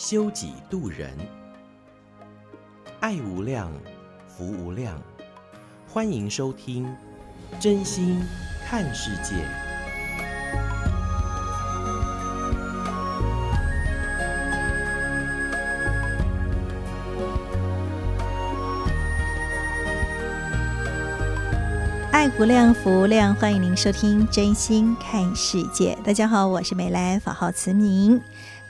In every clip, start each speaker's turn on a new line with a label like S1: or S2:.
S1: 修己度人，爱无量，福无量。欢迎收听《真心看世界》。
S2: 爱无量，福无量。欢迎您收听《真心看世界》。大家好，我是美兰，法号慈明。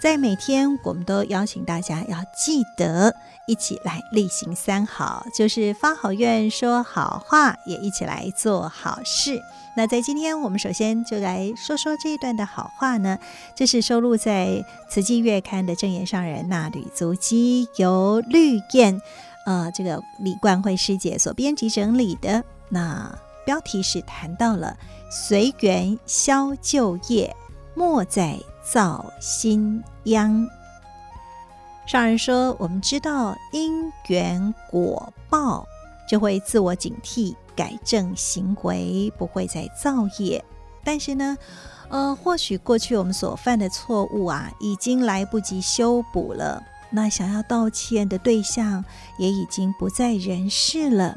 S2: 在每天，我们都邀请大家要记得一起来例行三好，就是发好愿、说好话，也一起来做好事。那在今天，我们首先就来说说这一段的好话呢，这是收录在《慈济月刊》的正言上人那履足迹，由绿燕，呃，这个李冠慧师姐所编辑整理的。那标题是谈到了随缘消旧业，莫再造新殃。上人说：“我们知道因缘果报，就会自我警惕，改正行为，不会再造业。但是呢，呃，或许过去我们所犯的错误啊，已经来不及修补了。那想要道歉的对象也已经不在人世了。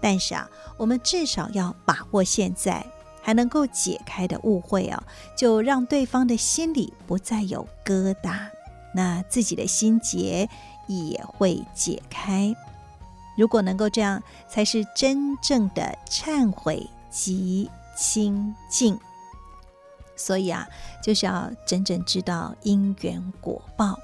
S2: 但是啊，我们至少要把握现在。”还能够解开的误会啊，就让对方的心里不再有疙瘩，那自己的心结也会解开。如果能够这样，才是真正的忏悔及清净。所以啊，就是要真正知道因缘果报。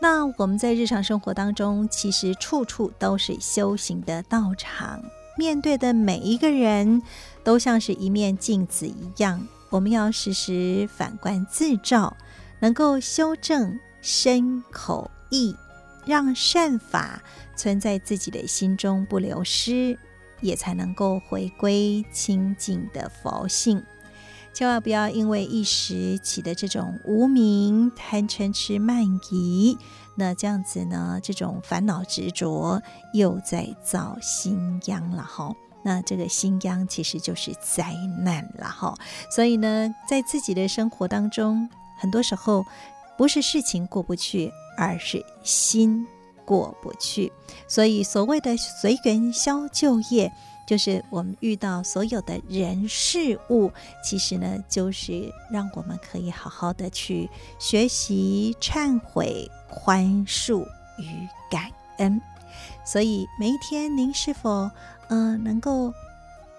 S2: 那我们在日常生活当中，其实处处都是修行的道场。面对的每一个人都像是一面镜子一样，我们要时时反观自照，能够修正身口意，让善法存在自己的心中不流失，也才能够回归清净的佛性。千万不要因为一时起的这种无明贪嗔痴慢疑。那这样子呢，这种烦恼执着又在造新殃了哈。那这个新殃其实就是灾难了哈。所以呢，在自己的生活当中，很多时候不是事情过不去，而是心过不去。所以所谓的随缘消旧业。就是我们遇到所有的人事物，其实呢，就是让我们可以好好的去学习、忏悔、宽恕与感恩。所以每一天，您是否嗯、呃、能够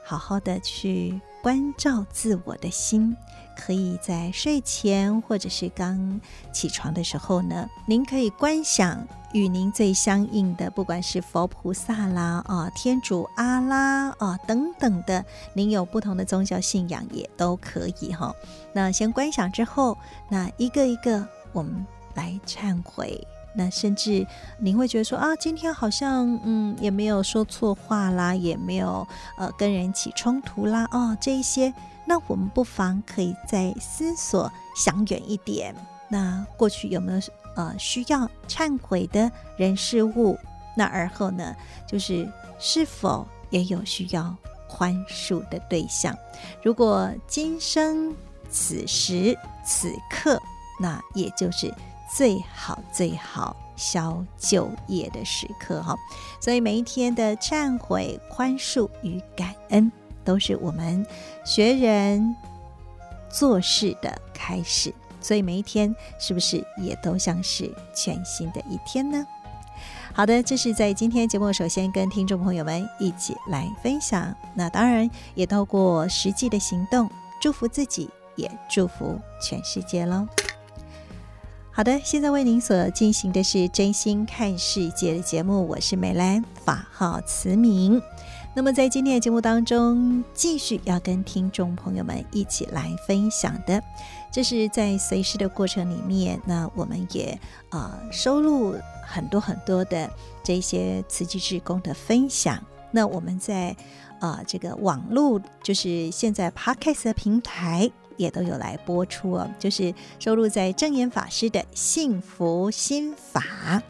S2: 好好的去关照自我的心？可以在睡前或者是刚起床的时候呢，您可以观想与您最相应的，不管是佛菩萨啦、啊天主阿拉啊等等的，您有不同的宗教信仰也都可以哈。那先观想之后，那一个一个我们来忏悔。那甚至您会觉得说啊，今天好像嗯也没有说错话啦，也没有呃跟人起冲突啦，哦这一些。那我们不妨可以再思索想远一点。那过去有没有呃需要忏悔的人事物？那而后呢，就是是否也有需要宽恕的对象？如果今生此时此刻，那也就是最好最好消旧业的时刻哈。所以每一天的忏悔、宽恕与感恩。都是我们学人做事的开始，所以每一天是不是也都像是全新的一天呢？好的，这是在今天节目首先跟听众朋友们一起来分享，那当然也透过实际的行动，祝福自己，也祝福全世界喽。好的，现在为您所进行的是真心看世界的节目，我是美兰，法号慈明。那么在今天的节目当中，继续要跟听众朋友们一起来分享的，这是在随师的过程里面，那我们也呃收录很多很多的这些慈济志工的分享。那我们在呃这个网络，就是现在 Podcast 的平台也都有来播出哦，就是收录在证严法师的幸福心法。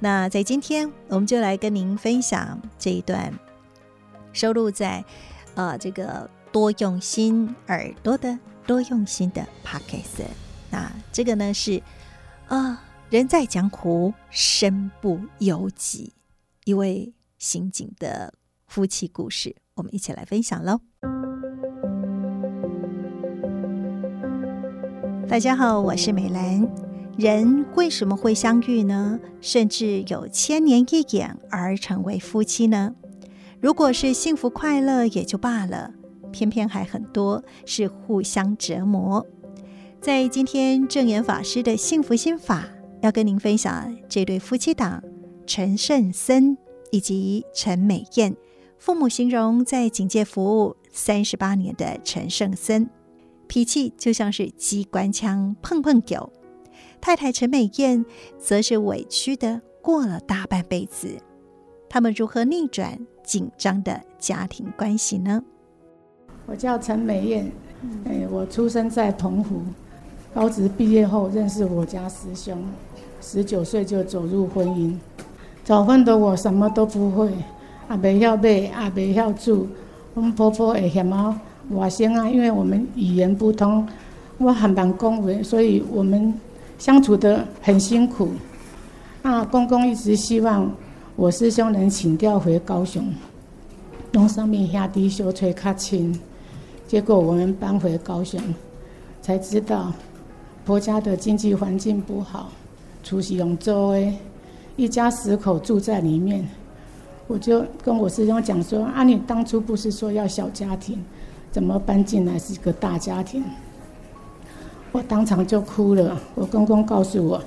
S2: 那在今天，我们就来跟您分享这一段。收录在，呃，这个多用心耳朵的多用心的 Podcast。那这个呢是，啊、人在江湖，身不由己，一位刑警的夫妻故事，我们一起来分享喽。大家好，我是美兰。人为什么会相遇呢？甚至有千年一眼而成为夫妻呢？如果是幸福快乐也就罢了，偏偏还很多是互相折磨。在今天证严法师的幸福心法，要跟您分享这对夫妻档陈胜森以及陈美燕。父母形容在警界服务三十八年的陈胜森，脾气就像是机关枪碰碰狗；太太陈美燕则是委屈的过了大半辈子。他们如何逆转？紧张的家庭关系呢？
S3: 我叫陈美燕，哎，我出生在澎湖，高职毕业后认识我家师兄，十九岁就走入婚姻。早婚的我什么都不会，也袂晓买，也袂晓煮。我们婆婆会嫌我外省啊，因为我们语言不通，我很难恭维，所以我们相处得很辛苦。啊，公公一直希望。我师兄能请调回高雄，东上面兄弟相处较亲。结果我们搬回高雄，才知道婆家的经济环境不好，厝是用租的，一家十口住在里面。我就跟我师兄讲说：“啊，你当初不是说要小家庭，怎么搬进来是一个大家庭？”我当场就哭了。我公公告诉我：“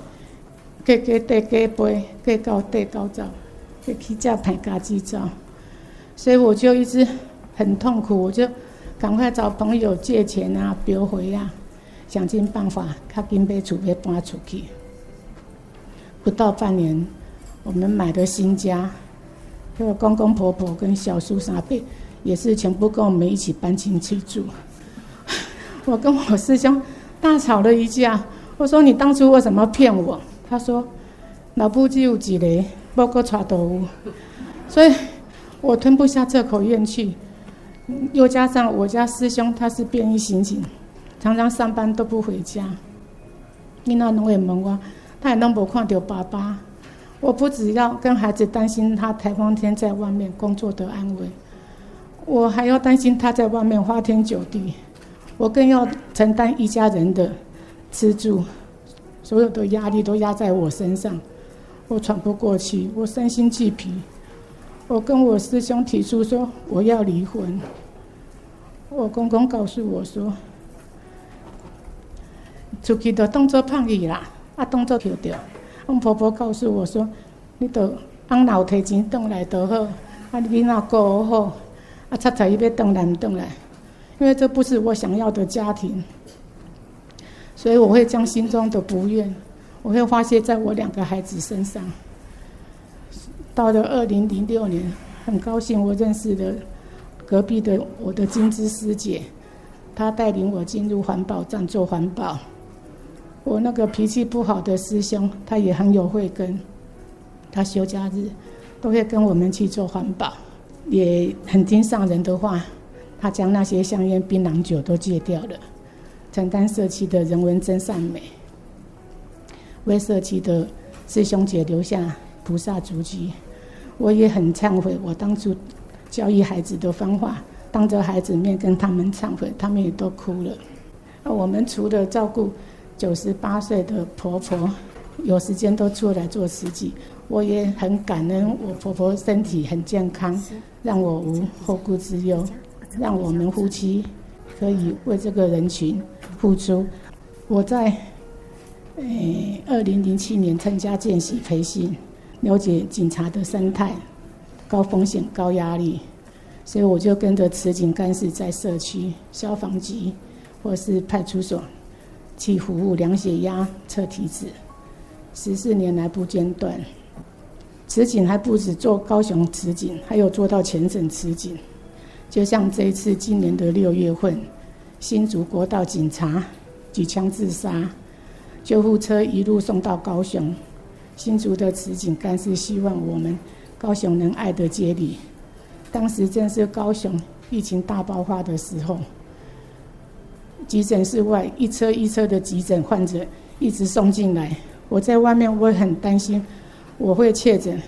S3: 给给对给背，给高对高照。”去叫派家机照，所以我就一直很痛苦，我就赶快找朋友借钱啊，标回啊，想尽办法，卡紧把厝要搬出去。不到半年，我们买了新家，还有公公婆婆跟小叔三辈也是全部跟我们一起搬进去住。我跟我师兄大吵了一架，我说你当初为什么骗我？他说老夫只有几个。包括抓动物，所以我吞不下这口怨气。又加上我家师兄他是便衣刑警，常常上班都不回家。你那农会问我，他也弄不看到爸爸。我不只要跟孩子担心他台风天在外面工作的安危，我还要担心他在外面花天酒地，我更要承担一家人的吃住，所有的压力都压在我身上。我喘不过气，我身心俱疲。我跟我师兄提出说我要离婚。我公公告诉我说，出去就当做胖姨啦，啊当作丢掉。我婆婆告诉我说，你都按老提钱动来就好，啊你那过好，啊擦擦伊要转来唔转来，因为这不是我想要的家庭，所以我会将心中的不愿。我会发泄在我两个孩子身上。到了二零零六年，很高兴我认识了隔壁的我的金枝师姐，她带领我进入环保站做环保。我那个脾气不好的师兄，他也很有慧根，他休假日都会跟我们去做环保，也很听上人的话。他将那些香烟、槟榔酒都戒掉了，承担社区的人文真善美。为社区的师兄姐留下菩萨足迹，我也很忏悔。我当初教育孩子的方法，当着孩子面跟他们忏悔，他们也都哭了。那我们除了照顾九十八岁的婆婆，有时间都出来做慈济。我也很感恩我婆婆身体很健康，让我无后顾之忧，让我们夫妻可以为这个人群付出。我在。诶，二零零七年参加见习培训，了解警察的生态，高风险、高压力，所以我就跟着慈警干事在社区、消防局或是派出所去服务，量血压、测体脂，十四年来不间断。此警还不止做高雄此警，还有做到全省此警。就像这一次今年的六月份，新竹国道警察举枪自杀，救护车一路送到高雄，新竹的慈警干事希望我们高雄能爱的接力。当时正是高雄疫情大爆发的时候，急诊室外一车一车的急诊患者一直送进来，我在外面我很担心我会确诊，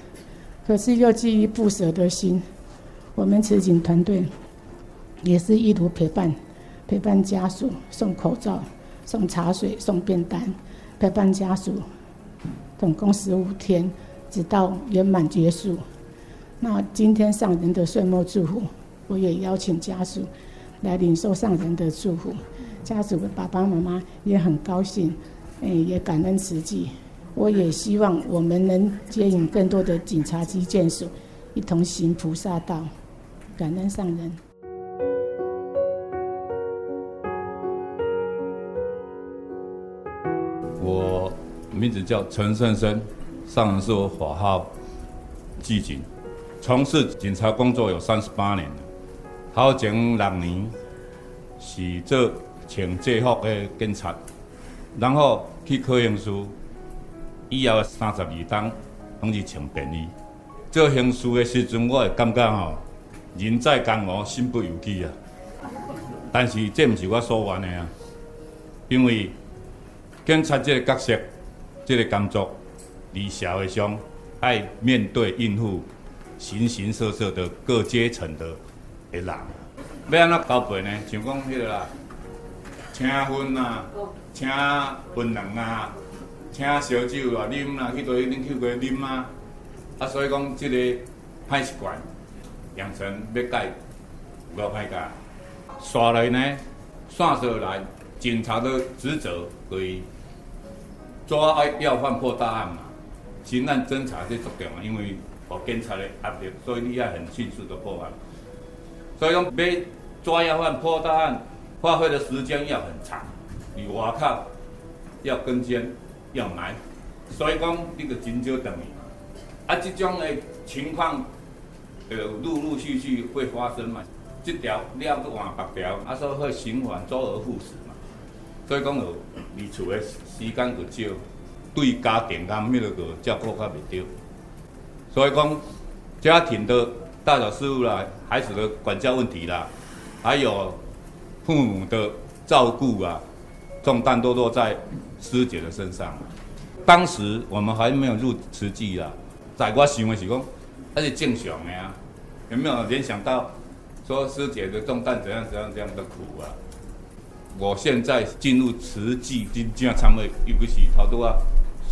S3: 可是又基于不舍的心，我们慈警团队也是一路陪伴，陪伴家属送口罩、送茶水、送便当，陪伴家属，总共十五天，直到圆满结束。那今天上人的岁末祝福，我也邀请家属来领受上人的祝福。家属的爸爸妈妈也很高兴，诶，也感恩慈济。我也希望我们能接引更多的警察及眷属，一同行菩萨道，感恩上人。
S4: 我名字叫陈胜生，上人是我法号济景。从事警察工作有三十八年了，头前六年是做穿制服的警察，然后去考刑事，以后三十二冬拢是穿便衣。做刑事的时阵，我会感觉吼，人在江湖，身不由己啊。但是这不是我所愿的啊，因为警察这个角色，这个工作，伫社会上爱面对应付。形形色色的各阶层的的人，要安怎交配呢？像讲迄个啦，请婚啊，请槟榔啊，请烧酒啊，啉啦，去倒去恁去过啉啊。啊，所以讲这个歹习惯养成要改，有够歹噶。刷来呢，算下来，警察的职责对抓要犯破大案嘛，刑案侦查最重要嘛，因为。我警察的压力，所以你要很迅速的破案。所以讲要抓要犯破大案，花费的时间要很长，外口要跟监要难，所以讲你个真少等于。啊，这种的情况，呃，陆陆续续会发生嘛。这条了去换别条，啊，所以会循环周而复始嘛。所以讲有离厝的时间就少，对家庭他们那个照顾较袂到。所以讲，家庭的大小事务啦，孩子的管教问题啦，还有父母的照顾啊，重担都落在师姐的身上。当时我们还没有入慈济啦，在我想的是讲，那是正常的啊，有没有联想到说师姐的重担怎样怎样这样的苦啊？我现在进入慈济真正参与，尤其是头拄啊，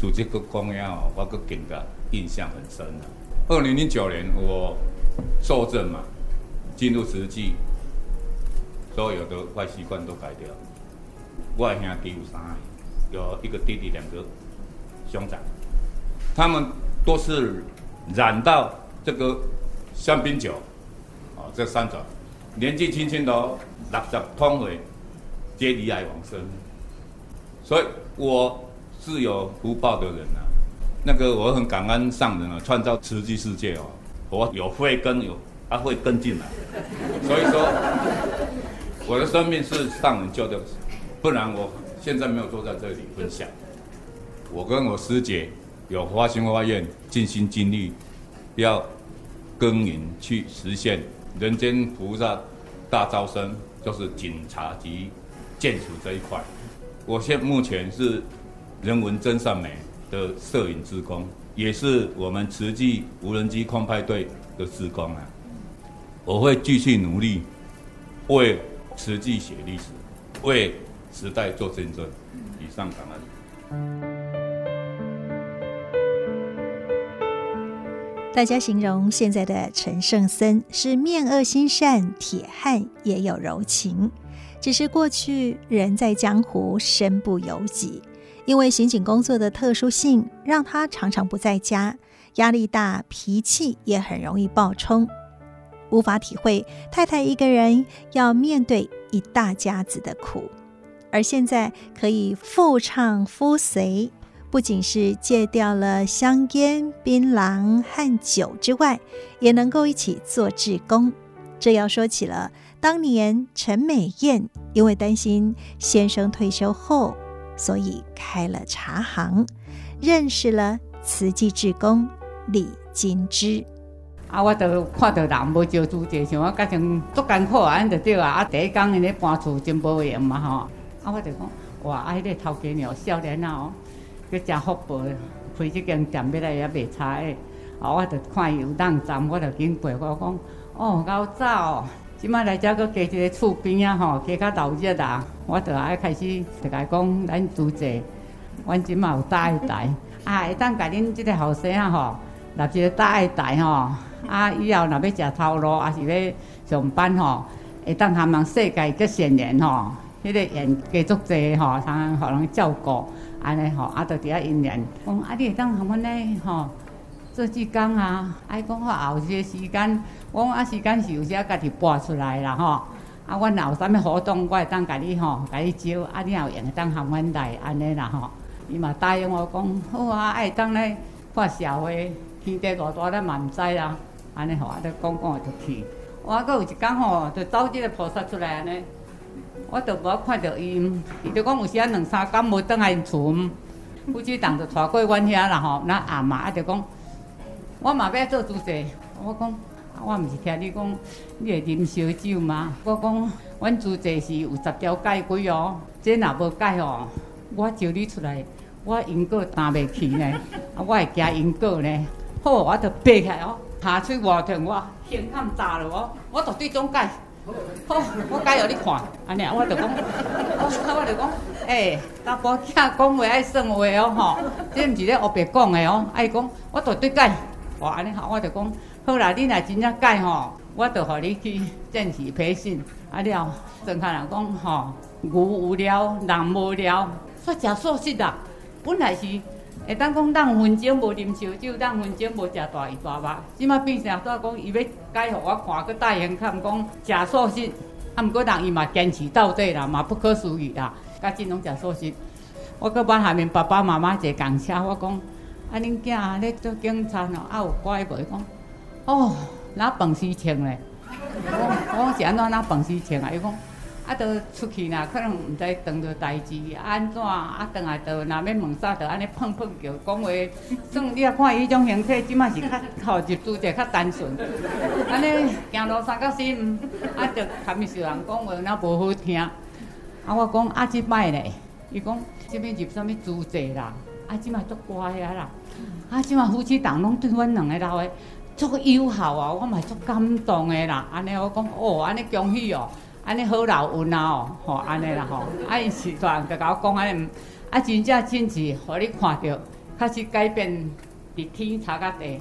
S4: 书记阁讲呀，我阁感觉。印象很深的。二零零九年我受证嘛，进入慈济，所有的坏习惯都改掉。我兄弟有三个，有一个弟弟，两个兄长，他们都是染到这个香槟酒，哦，这三种，年纪轻轻的六十通岁，皆罹癌往生。所以我是有福报的人呐、啊。那个我很感恩上人啊，创造慈济世界哦，我有慧根有，他会跟进来，所以说我的生命是上人救的，不然我现在没有坐在这里分享。我跟我师姐有花心花愿，尽心尽力要耕耘去实现人间菩萨大招生，就是警察及建筑这一块。我现目前是人文真善美。的摄影志工，也是我们慈济无人机空拍队的志工啊！我会继续努力，为慈济写历史，为时代做见证。以上感恩。
S2: 大家形容现在的陈胜森是面恶心善，铁汉也有柔情，只是过去人在江湖，身不由己。因为刑警工作的特殊性，让他常常不在家，压力大，脾气也很容易暴冲。无法体会太太一个人要面对一大家子的苦。而现在可以妇唱夫随，不仅是戒掉了香烟、槟榔和酒之外，也能够一起做志工。这要说起了当年陈美燕，因为担心先生退休后，所以开了茶行，认识了慈济志工李金枝。
S5: 啊，我都看到人无招租者，像我家境足艰苦啊，安就对啊。啊，第一工因咧搬厝真无闲嘛吼。啊，我就讲，哇，啊，迄个头家娘少年啊哦，佮真福报，开这间店要来也袂差的。啊，我就看伊有当站，我就紧过我讲，哦，够早哦，即摆来遮佮加一个厝边啊吼，加较闹热啊。我就爱开始就甲伊讲，咱租者，阮即摆有大一台，啊，会当甲恁即个后生啊吼，立一个大一台吼。啊，以后若要食头路，还是要上班吼，会当他们世界个贤人吼，迄个人继续济吼，通互人照顾，安尼吼，啊，着伫遐因缘。讲啊，你会当他们咧吼，做志工啊，爱讲我后些时间，我讲啊时间是有时啊家己拨出来啦吼。啊，阮若有啥物活动，我会当甲你吼，甲你招。啊，你若有闲当含阮来，安尼啦吼。伊嘛答应我讲好啊，爱当咧看社会，天地偌大，咱嘛毋知啦。安尼吼，啊，就讲讲就去。我阁有一工吼，就走即个菩萨出来安尼，我都无看到伊，伊就讲有时啊两三工无转来因厝，夫妻档就带过阮遐啦吼。那阿妈啊就讲，我嘛要做主席。我讲，我毋是听你讲，你会啉烧酒吗？我讲，阮主席是有十条戒规哦，这若无戒哦，我招你出来，我因果担袂起呢，啊，我会惊因果呢。好，我就爬起来哦。下喙外疼，我胸坎炸了我，我就对中介，好，我解予你看，安尼我就讲，我我就讲，诶、欸，查甫囝讲话爱算话哦吼，这毋是咧黑白讲的哦，爱讲，我就对改，哇，安尼好，我就讲，好啦，你若真正改吼，我就互你去正式培训，啊了，正下人讲吼，牛有了，人无了，煞诚素食啦，本来是。会当讲当分钟无啉烧酒，当分钟无食大鱼大肉，即马变成怎讲？伊要解互我看，佮大言看讲食素食，啊，毋过人伊嘛坚持到底啦，嘛不可思议啦，甲真拢食素食。我佮帮下面爸爸妈妈坐公车，我讲啊，恁囝咧做警察哦，啊有乖袂？讲哦，哪饭时穿咧？我讲是安怎哪饭时穿啊？伊讲。啊，都出去啦，可能毋知当着代志安怎，啊，转来都若要问啥，就安尼碰碰叫讲话。算你啊看伊迄种形体，即摆是较吼入住者较单纯。安尼行路三角心，啊，就含伊受人讲话，那无好听。啊，我讲啊，即摆咧，伊讲即边入啥物租者啦，啊，即摆足乖啊啦，啊，即摆夫妻档拢对阮两个老诶足友好啊，我嘛足感动诶啦。安尼我讲哦，安尼恭喜哦。安尼好老运啊哦，吼安尼啦吼，啊伊是团就甲我讲安尼，啊真正真是，互你看着，确实改变，伫天差甲地，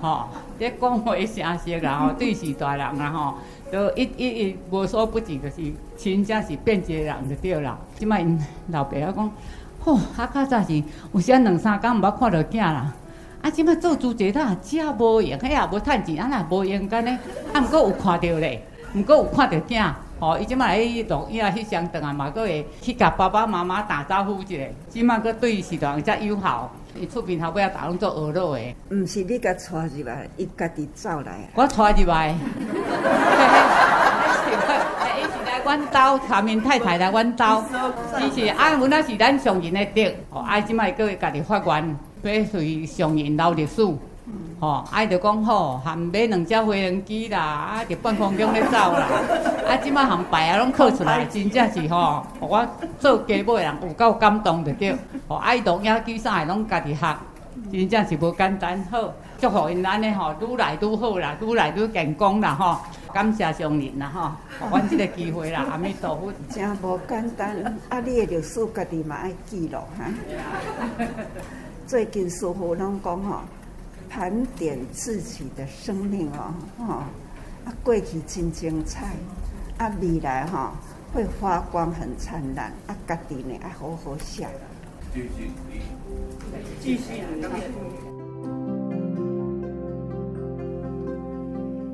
S5: 吼，咧讲话声色啦吼，对是大人啦吼，都一一一无所不至，就是真正是变一个人就对啦。即摆因老爸仔讲，吼，啊较早是有时啊两三工毋捌看到囝啦，啊即摆做主席啦，遮无用，迄也无趁钱，啊若无用干呢，啊毋过有看着咧，毋过有看着囝。吼，伊即摆来去录影翕相，等啊嘛，阁会去甲爸爸妈妈打招呼一下。即摆阁对伊是当遮友好，伊厝边头尾啊，逐拢做学路的。
S6: 毋是你甲带入来，伊家己走来。
S5: 我带入来。伊是来阮兜，下面太太来阮兜。伊是啊，阮那是咱上人的德。哦，啊，即摆阁会家己发愿，要随上人留历史。吼，啊，就讲好，含买两只飞行机啦，啊，伫半空中咧走啦，啊，即摆含牌啊拢刻出来，真正是吼，互我做家母的人有够感动着着，吼，爱录影机啥的拢家己学，真正是无简单。好，祝福因安尼吼，愈来愈好啦，愈来愈健康啦，吼，感谢上人啦，吼，互阮即个机会啦，阿弥陀佛。
S6: 真无简单，啊，你的历史家己嘛爱记录哈。最近师父拢讲吼。盘点自己的生命哦，哦，啊，过去真精彩，啊，未来哈、哦、会发光很灿烂，啊，家己呢爱好好想。继续，继续。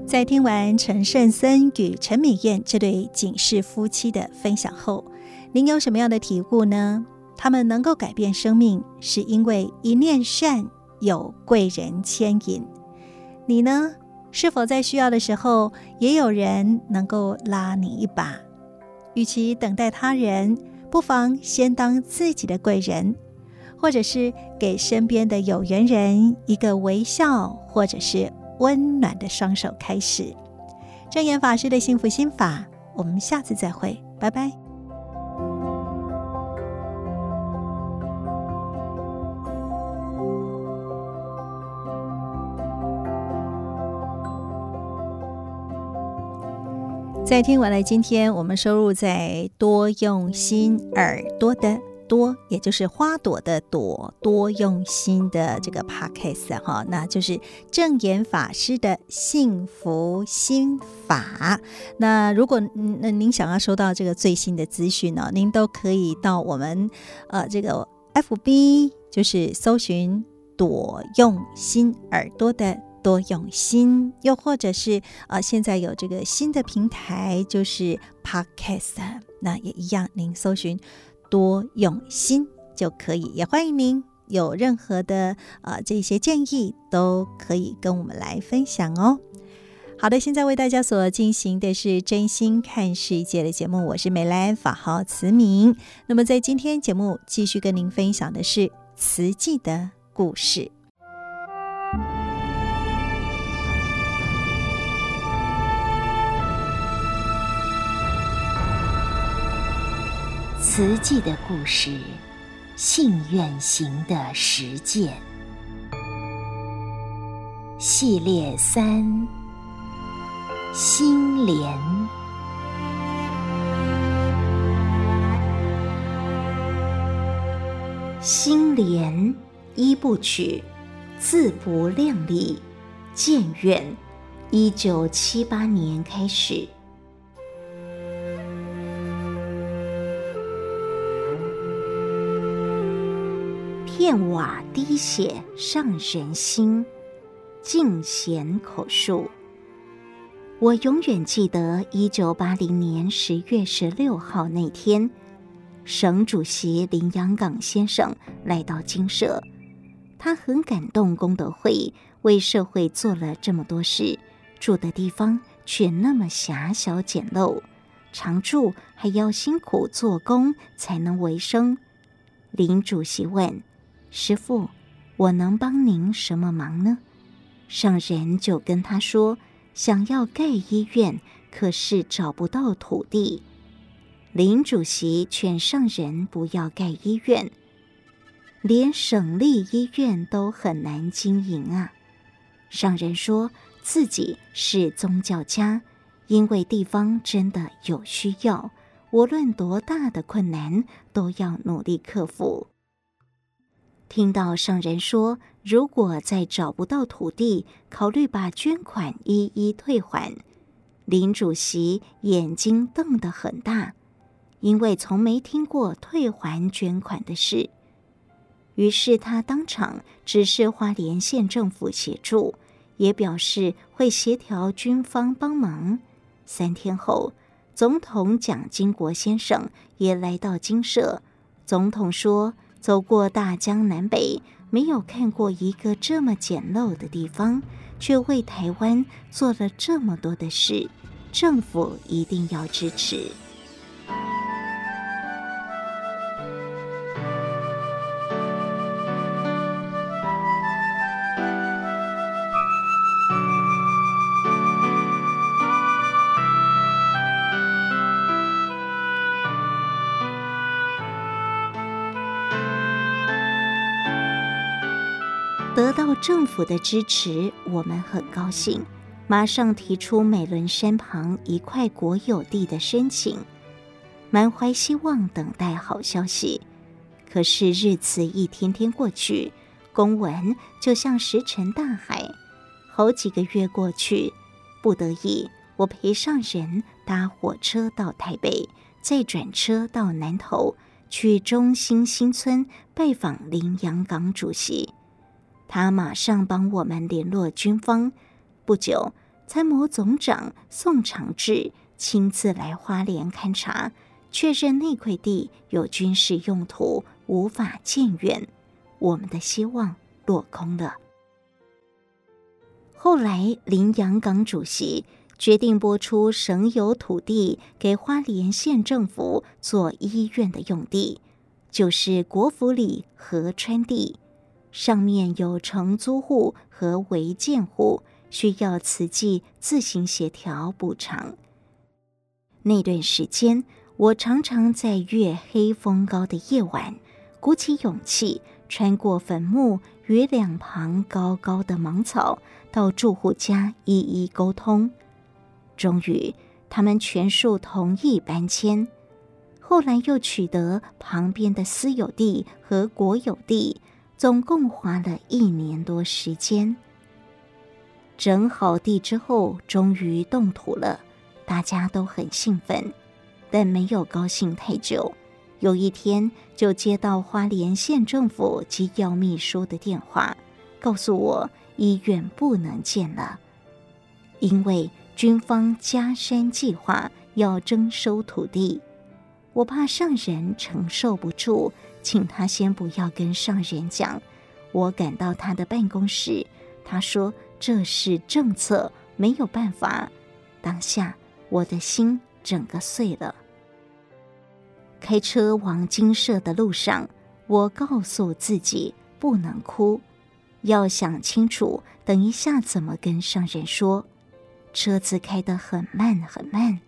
S2: 在听完陈胜森与陈美燕这对警世夫妻的分享后，您有什么样的体悟呢？他们能够改变生命，是因为一念善，有贵人牵引。你呢？是否在需要的时候，也有人能够拉你一把？与其等待他人，不妨先当自己的贵人，或者是给身边的有缘人一个微笑，或者是温暖的双手开始。证严法师的幸福心法，我们下次再会，拜拜。在听完了今天我们收录在多用心耳朵的多，也就是花朵的朵，多用心的这个 podcast 哈，那就是正言法师的幸福心法。那如果那您想要收到这个最新的资讯呢，您都可以到我们呃这个 FB，就是搜寻多用心耳朵的。多用心，又或者是呃，现在有这个新的平台，就是 Podcast，那也一样，您搜寻多用心就可以。也欢迎您有任何的呃这些建议，都可以跟我们来分享哦。好的，现在为大家所进行的是真心看世界的节目，我是美兰，法号慈明。那么在今天节目继续跟您分享的是慈济的故事。
S7: 慈济的故事，信愿行的实践系列三：心莲。心莲一部曲，自不量力，建院，一九七八年开始。片瓦滴血上人心，净贤口述。我永远记得一九八零年十月十六号那天，省主席林洋港先生来到金舍，他很感动功德会为社会做了这么多事，住的地方却那么狭小简陋，常住还要辛苦做工才能维生。林主席问。师父，我能帮您什么忙呢？上人就跟他说：“想要盖医院，可是找不到土地。”林主席劝上人不要盖医院，连省立医院都很难经营啊。上人说自己是宗教家，因为地方真的有需要，无论多大的困难，都要努力克服。听到上人说，如果再找不到土地，考虑把捐款一一退还。林主席眼睛瞪得很大，因为从没听过退还捐款的事。于是他当场指示花莲县政府协助，也表示会协调军方帮忙。三天后，总统蒋经国先生也来到金舍。总统说。走过大江南北，没有看过一个这么简陋的地方，却为台湾做了这么多的事，政府一定要支持。政府的支持，我们很高兴，马上提出美仑山旁一块国有地的申请，满怀希望等待好消息。可是日子一天天过去，公文就像石沉大海。好几个月过去，不得已，我陪上人搭火车到台北，再转车到南投，去中兴新村拜访林洋港主席。他马上帮我们联络军方，不久参谋总长宋长志亲自来花莲勘察，确认那块地有军事用途，无法建院，我们的希望落空了。后来，林洋港主席决定拨出省有土地给花莲县政府做医院的用地，就是国府里河川地，上面有承租户和违建户，需要慈济自行协调补偿。那段时间，我常常在月黑风高的夜晚，鼓起勇气穿过坟墓与两旁高高的芒草，到住户家一一沟通。终于，他们全数同意搬迁。后来又取得旁边的私有地和国有地，总共花了一年多时间。整好地之后，终于动土了，大家都很兴奋，但没有高兴太久。有一天，就接到花莲县政府及要秘书的电话，告诉我医院不能建了，因为。军方加山计划要征收土地，我怕上人承受不住，请他先不要跟上人讲。我赶到他的办公室，他说这是政策，没有办法。当下我的心整个碎了。开车往金舍的路上，我告诉自己不能哭，要想清楚，等一下怎么跟上人说。车子开得很慢很慢，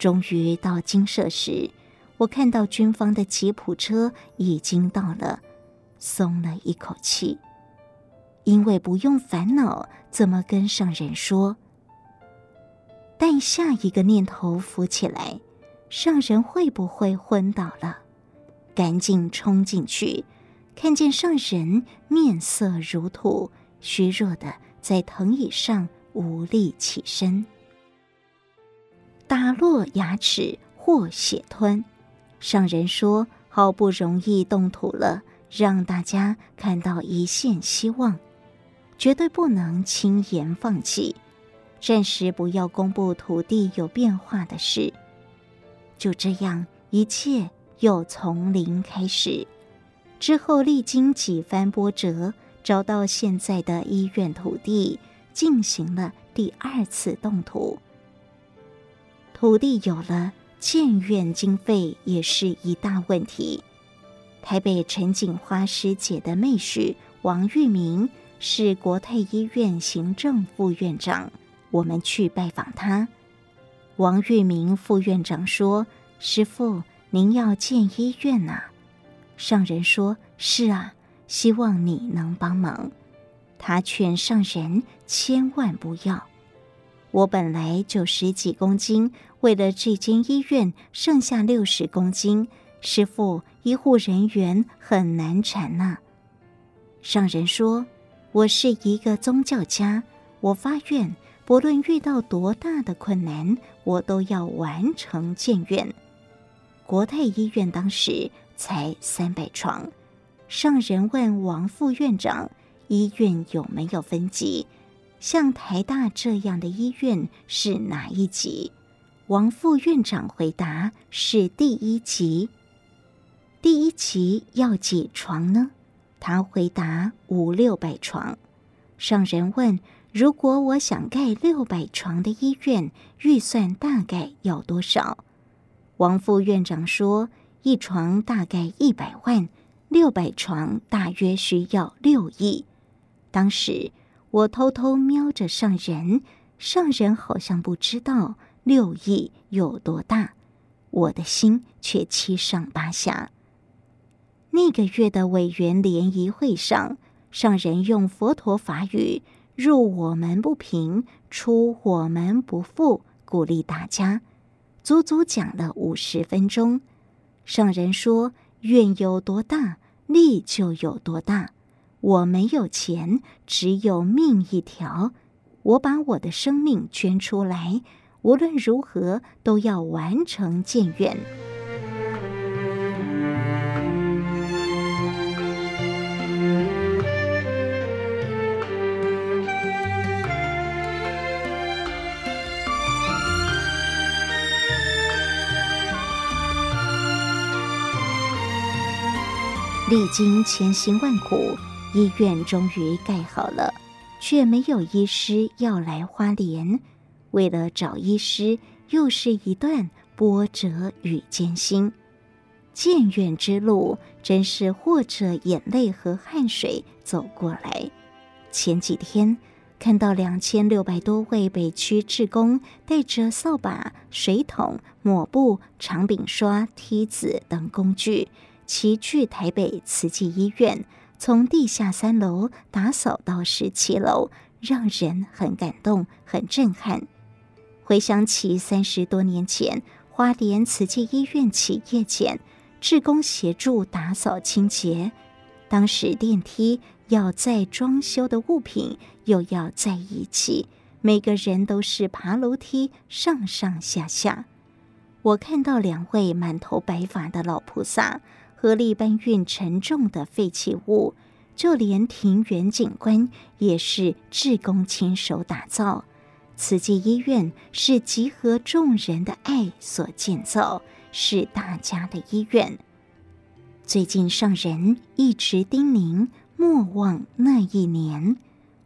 S7: 终于到金舍时，我看到军方的吉普车已经到了，松了一口气，因为不用烦恼怎么跟上人说。但下一个念头浮起来，上人会不会昏倒了？赶紧冲进去，看见上人面色如土，虚弱的在藤椅上。无力起身，打落牙齿或血吞。上人说：“好不容易动土了，让大家看到一线希望，绝对不能轻言放弃。暂时不要公布土地有变化的事。就这样，一切又从零开始。之后历经几番波折，找到现在的医院土地。”进行了第二次动土，土地有了，建院经费也是一大问题。台北陈景花师姐的妹婿王玉明是国泰医院行政副院长，我们去拜访他。王玉明副院长说：“师父，您要建医院呐？”上人说：“是啊，希望你能帮忙。”他劝上人千万不要。我本来就十几公斤，为了这间医院剩下六十公斤，师傅，医护人员很难缠呐。上人说：“我是一个宗教家，我发愿，不论遇到多大的困难，我都要完成建院。”国泰医院当时才三百床。上人问王副院长。医院有没有分级？像台大这样的医院是哪一级？王副院长回答是第一级。第一级要几床呢？他回答五六百床。上人问：如果我想盖六百床的医院，预算大概要多少？王副院长说：一床大概一百万，六百床大约需要六亿。当时我偷偷瞄着上人，上人好像不知道六亿有多大，我的心却七上八下。那个月的委员联谊会上，上人用佛陀法语“入我门不平，出我门不复”鼓励大家，足足讲了五十分钟。上人说：“愿有多大，力就有多大。”我没有钱只有命一条。我把我的生命捐出来无论如何都要完成建院历经千辛万苦医院终于盖好了，却没有医师要来花莲。为了找医师，又是一段波折与艰辛。建院之路，真是和着眼泪和汗水走过来。前几天看到两千六百多位北区志工带着扫把、水桶、抹布、长柄刷、梯子等工具，齐聚台北慈济医院，从地下三楼打扫到十七楼，让人很感动、很震撼。回想起三十多年前，花莲慈济医院起夜前。志工协助打扫清洁，当时电梯要再装修的物品又要在一起，每个人都是爬楼梯上上下下。我看到两位满头白发的老菩萨合力搬运沉重的废弃物，就连庭园景观也是志工亲手打造。慈济医院是集合众人的爱所建造。是大家的医院。最近上人一直叮咛莫忘那一年，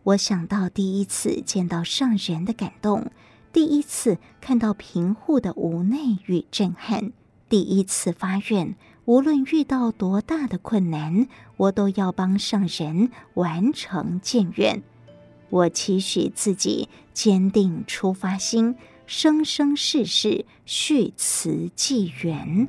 S7: 我想到第一次见到上人的感动，第一次看到贫户的无奈与震撼，第一次发愿，无论遇到多大的困难，我都要帮上人完成建愿。我期许自己坚定出发心。生生世世续慈济缘。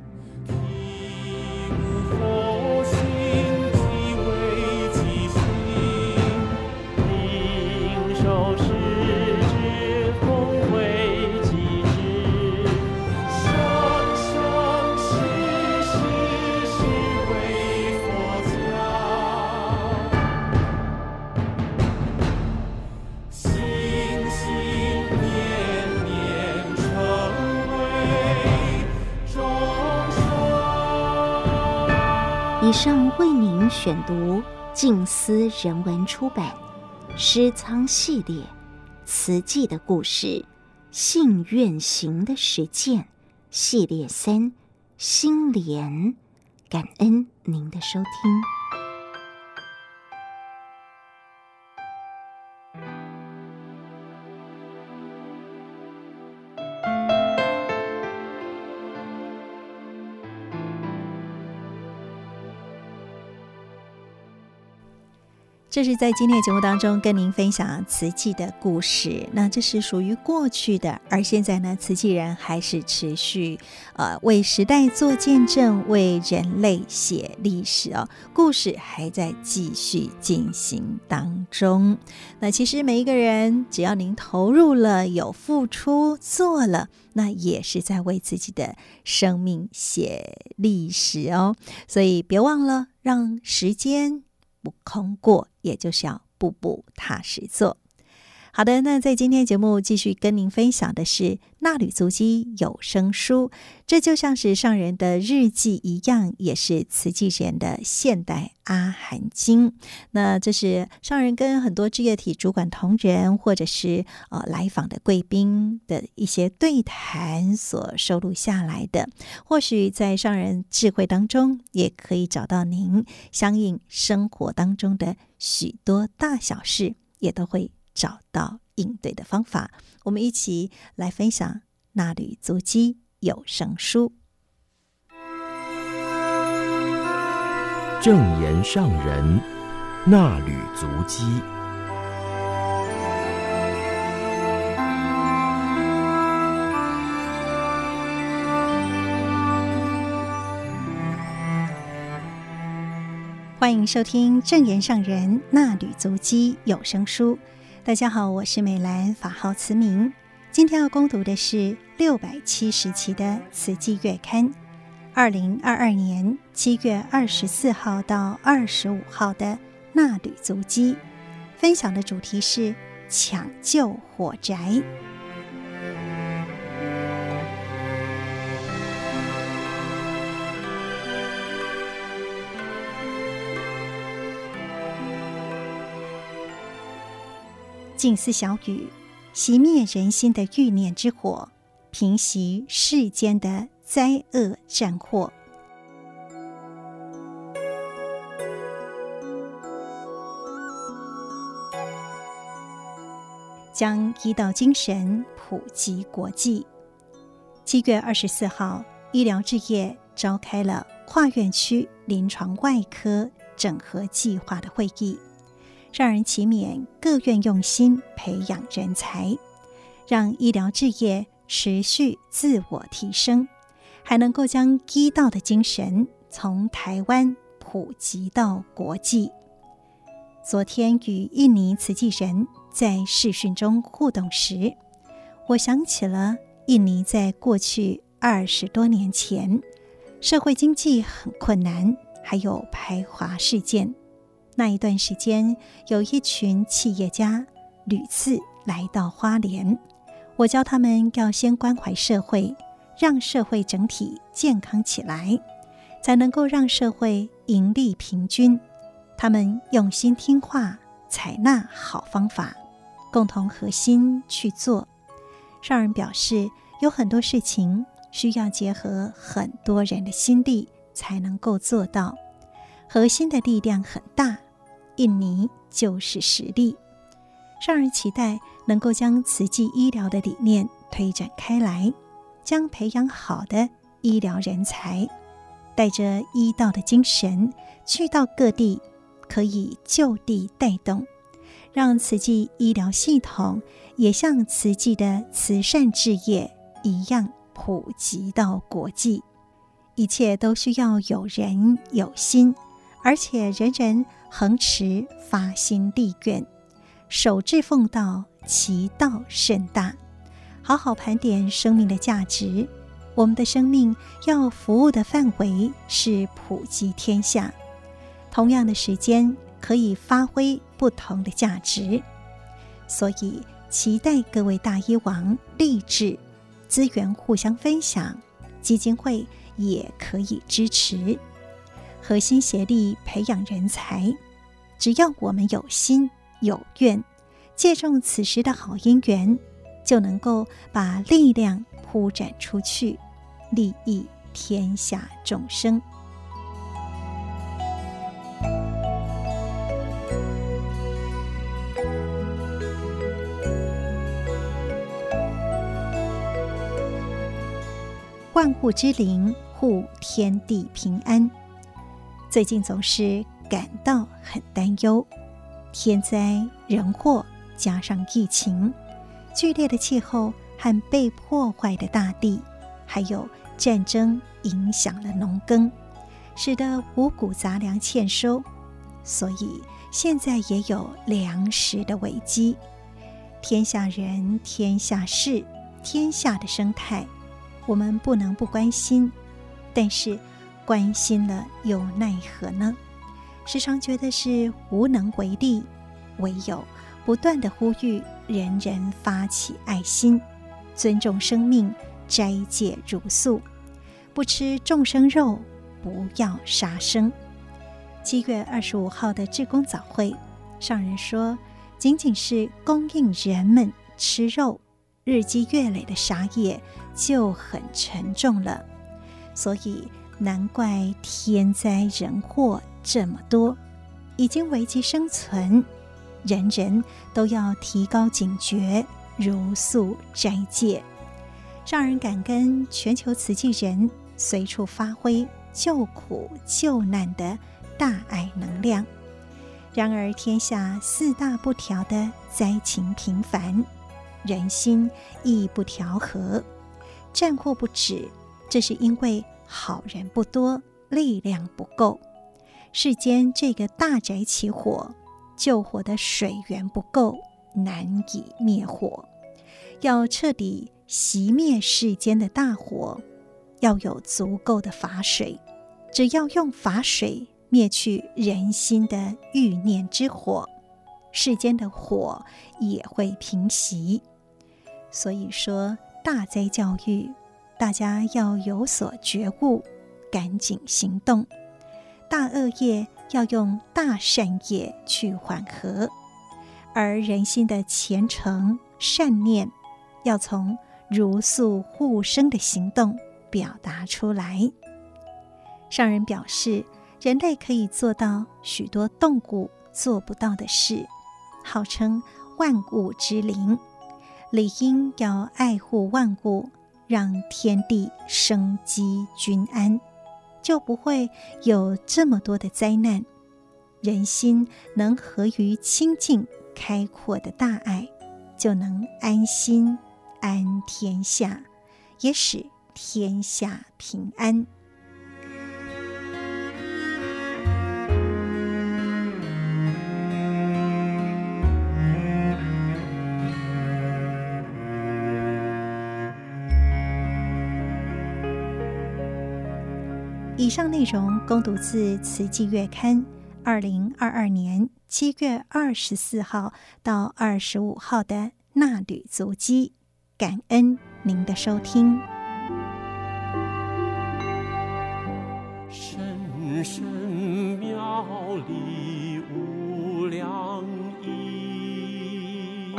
S7: 以上为您选读静思人文出版《诗仓系列》慈济的故事，信愿行的实践系列三心莲，感恩您的收听。
S2: 这是在今天的节目当中跟您分享瓷器的故事。那这是属于过去的，而现在呢，瓷器人还是持续呃为时代做见证，为人类写历史哦。故事还在继续进行当中。那其实每一个人，只要您投入了、有付出、做了，那也是在为自己的生命写历史哦。所以别忘了让时间。不空过，也就是要步步踏实做。好的，那在今天节目继续跟您分享的是《纳履足迹有声书》，这就像是上人的日记一样，也是慈济人的现代阿含经。那这是上人跟很多志业体主管同仁，或者是呃来访的贵宾的一些对谈所收录下来的。或许在上人智慧当中，也可以找到您相应生活当中的许多大小事，也都会。找到应对的方法，我们一起来分享《那履足迹有声书》。
S1: 正言上人那履足迹，
S2: 欢迎收听《正言上人那履足迹有声书》。大家好，我是美兰，法号慈明。今天要攻读的是六百七十期的《慈济月刊》，二零二二年七月二十四号到二十五号的《纳履足迹》，分享的主题是抢救火宅。静思小语熄灭人心的欲念之火平息世间的灾厄战祸。将医道精神普及国际。七月二十四号医疗置业召开了跨院区临床外科整合计划的会议。让人勤勉各院用心培养人才，让医疗志业持续自我提升，还能够将医道的精神从台湾普及到国际。昨天与印尼慈济人在视讯中互动时，我想起了印尼在过去二十多年前，社会经济很困难，还有排华事件。那一段时间，有一群企业家屡次来到花莲，我教他们要先关怀社会，让社会整体健康起来，才能够让社会盈利平均。他们用心听话，采纳好方法，共同合心去做。上人表示，有很多事情需要结合很多人的心力才能够做到。核心的力量很大，印尼就是实力。让人期待能够将慈济医疗的理念推展开来，将培养好的医疗人才，带着医道的精神去到各地。可以就地带动，让慈济医疗系统也像慈济的慈善事业一样普及到国际。一切都需要有人有心，而且人人恒持发心立愿，守志奉道，其道甚大。好好盘点生命的价值，我们的生命要服务的范围是普及天下。同样的时间可以发挥不同的价值，所以期待各位大医王立志资源互相分享，基金会也可以支持，合心协力培养人才。只要我们有心有愿，借重此时的好因缘，就能够把力量铺展出去，利益天下众生。万物之灵护天地平安。最近总是感到很担忧，天灾人祸加上疫情，剧烈的气候和被破坏的大地，还有战争影响了农耕，使得五谷杂粮欠收，所以现在也有粮食的危机。天下人、天下事、天下的生态。我们不能不关心，但是关心了又奈何呢？时常觉得是无能为力，唯有不断地呼吁人人发起爱心，尊重生命，斋戒茹素，不吃众生肉，不要杀生。七月二十五号的志工早会，上人说，仅仅是供应人们吃肉。日积月累的杀业就很沉重了，所以难怪天灾人祸这么多，已经危及生存，人人都要提高警觉，如素斋戒，让人感跟全球慈济人随处发挥救苦救难的大爱能量。然而天下四大不调的灾情频繁。人心亦不调和，战祸不止，这是因为好人不多，力量不够。世间这个大宅起火，救火的水源不够，难以灭火。要彻底熄灭世间的大火，要有足够的法水。只要用法水灭去人心的欲念之火，世间的火也会平息。所以说，大灾教育，大家要有所觉悟，赶紧行动；大恶业要用大善业去缓和，而人心的虔诚善念，要从茹素护生的行动表达出来。上人表示，人类可以做到许多动物做不到的事，号称万物之灵，理应要爱护万物，让天地生机均安，就不会有这么多的灾难。人心能合于清净开阔的大爱，就能安心安天下，也使天下平安。以上内容供读自《慈济月刊》二零二二年七月二十四号到二十五号的衲履足迹，感恩您的收听。
S8: 深深妙理无量义，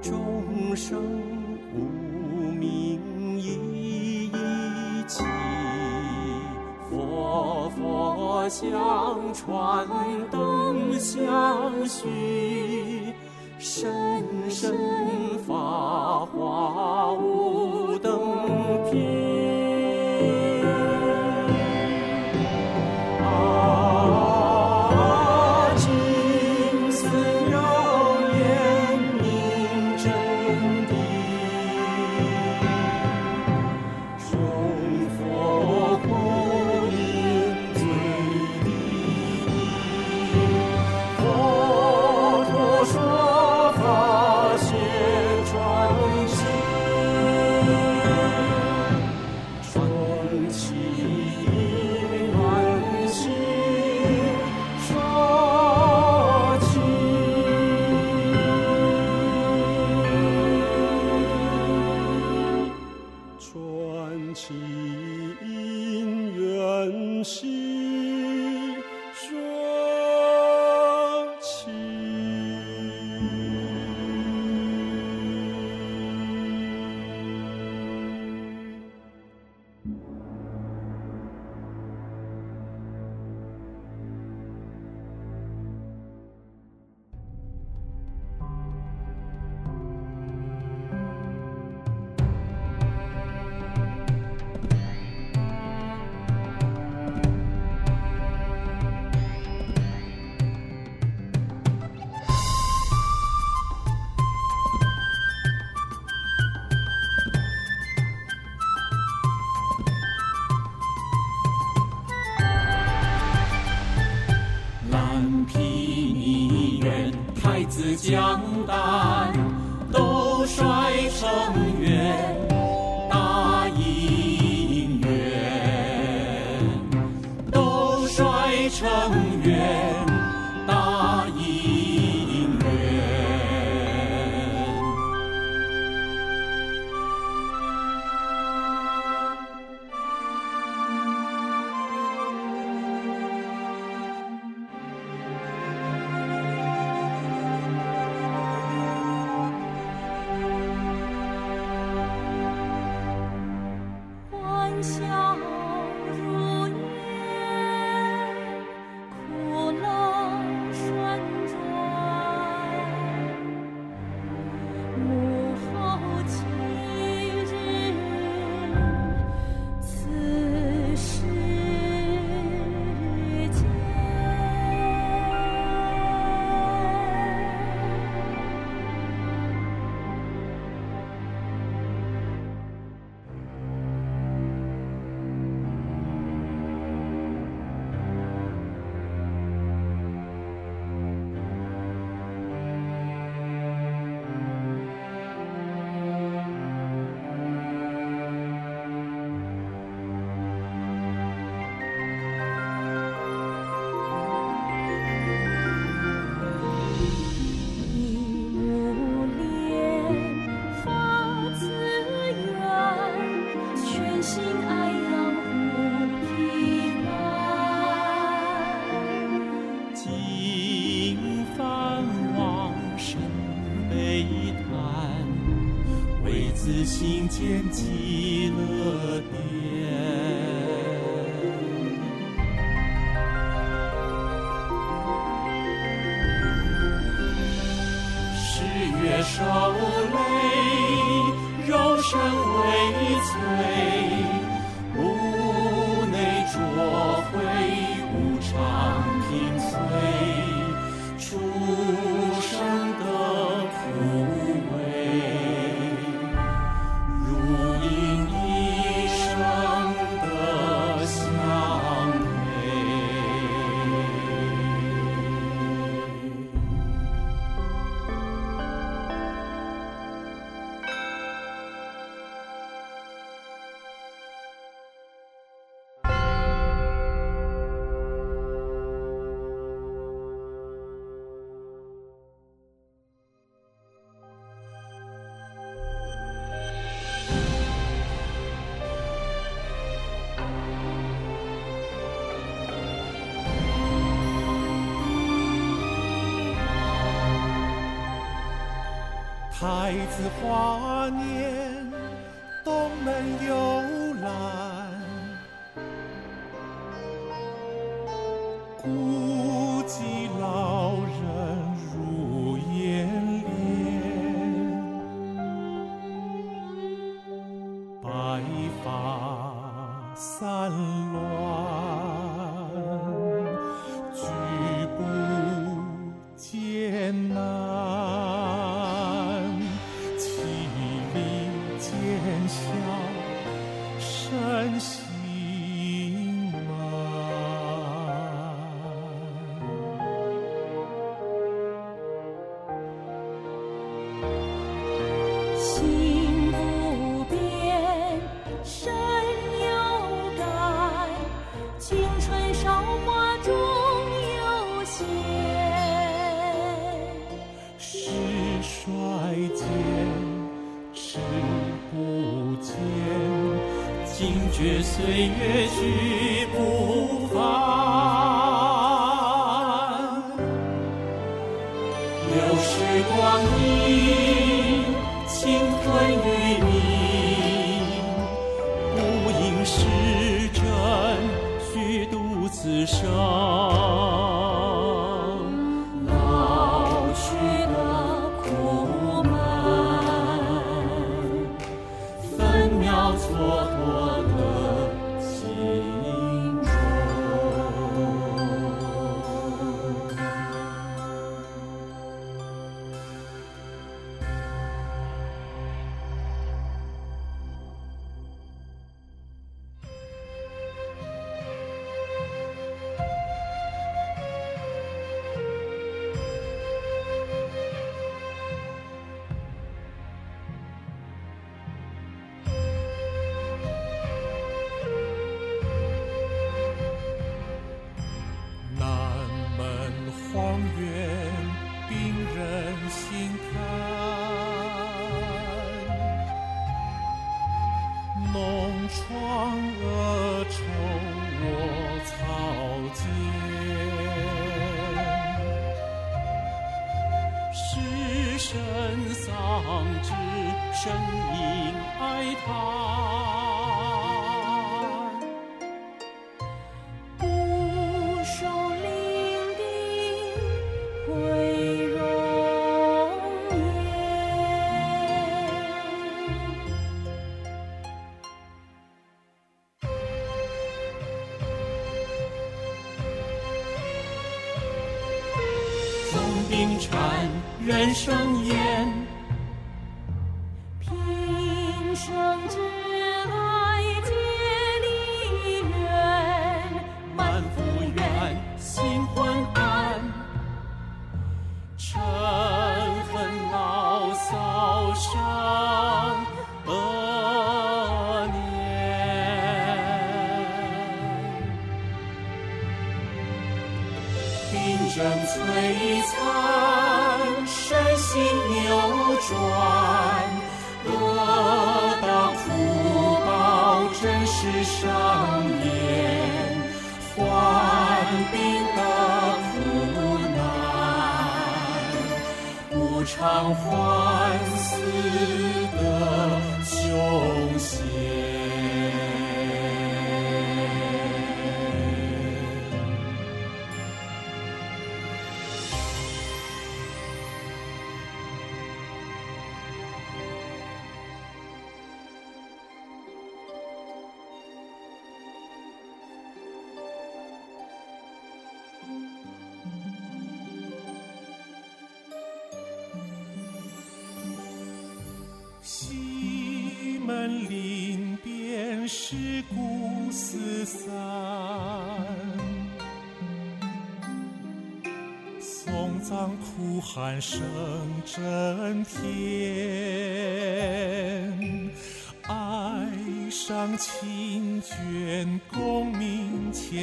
S8: 众生无明一一起。佛佛相传，灯相续，深深成
S9: 缘。月
S10: 瘦泪，柔声微催。
S8: Hoa 却岁月去不返。流逝光阴心
S10: 传人
S8: 生
S10: 言。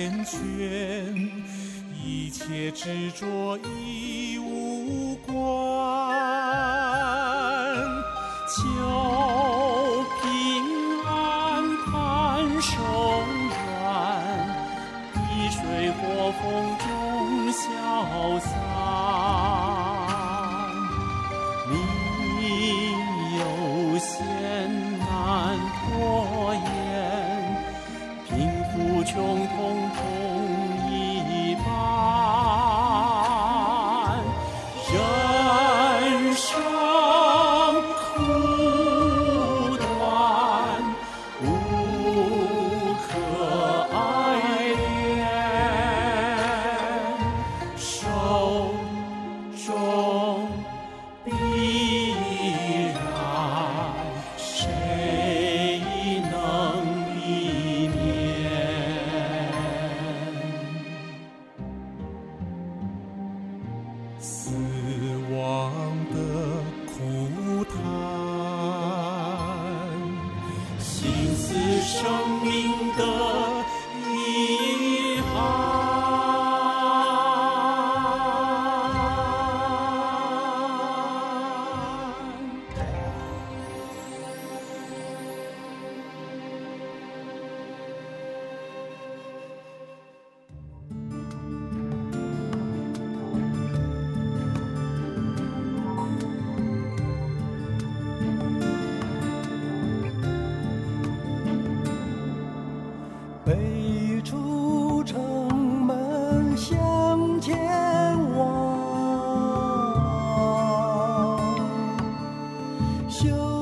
S10: 缱绻，一切执着已无关。yo.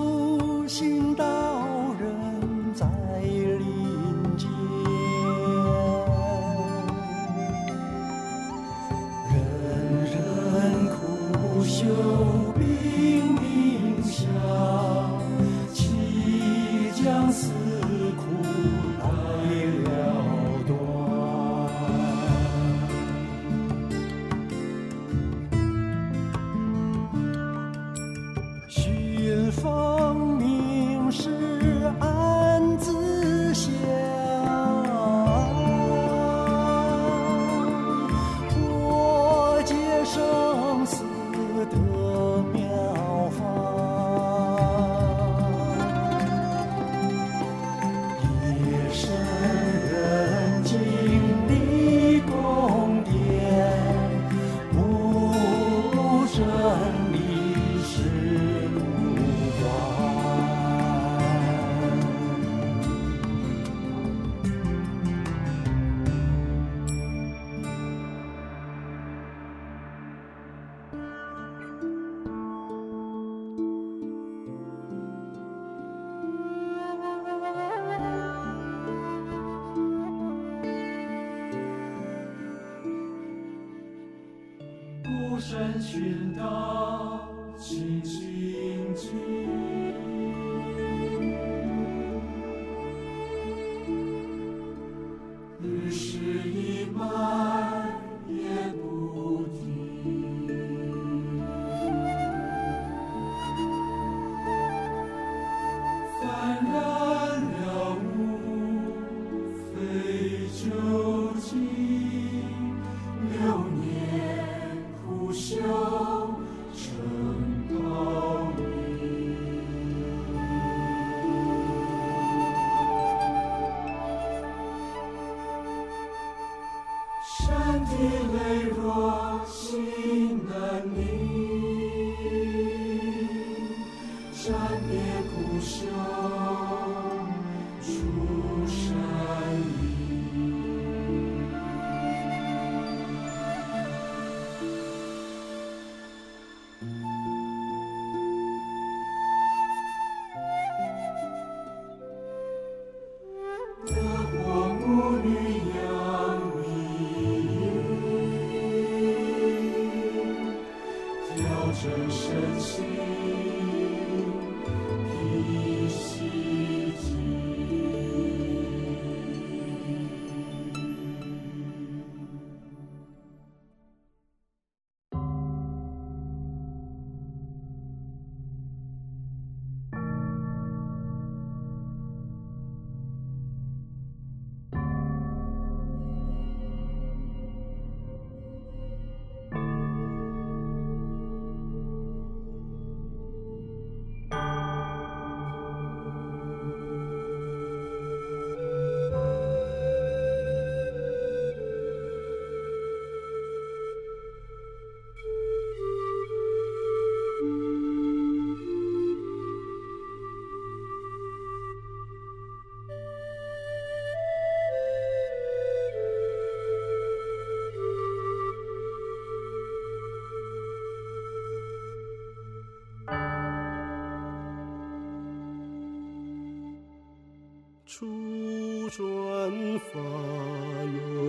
S10: 初转法轮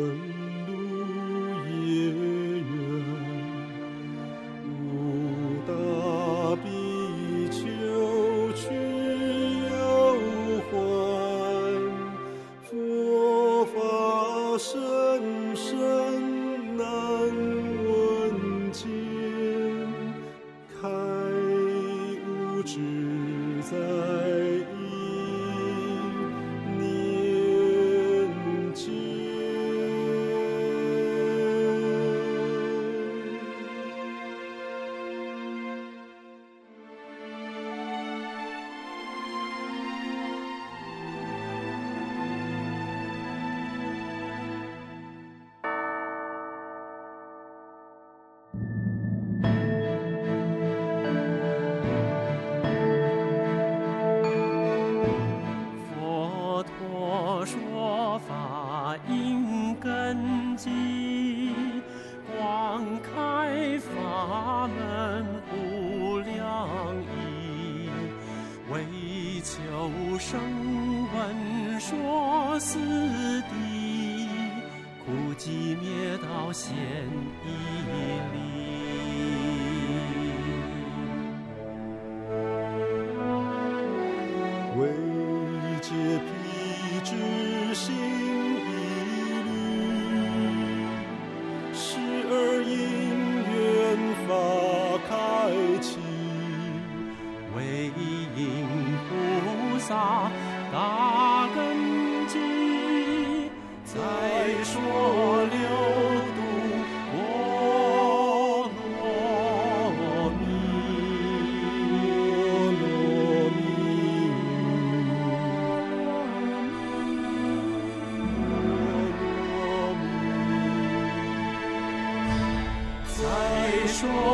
S8: 相